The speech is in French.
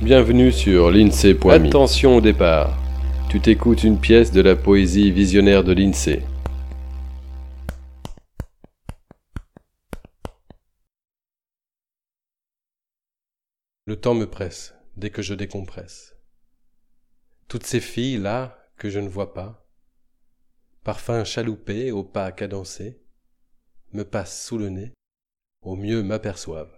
Bienvenue sur l'INSEE.me. Attention au départ. Tu t'écoutes une pièce de la poésie visionnaire de l'INSEE. Le temps me presse dès que je décompresse. Toutes ces filles là que je ne vois pas, parfums chaloupés au pas cadencé, me passent sous le nez, au mieux m'aperçoivent.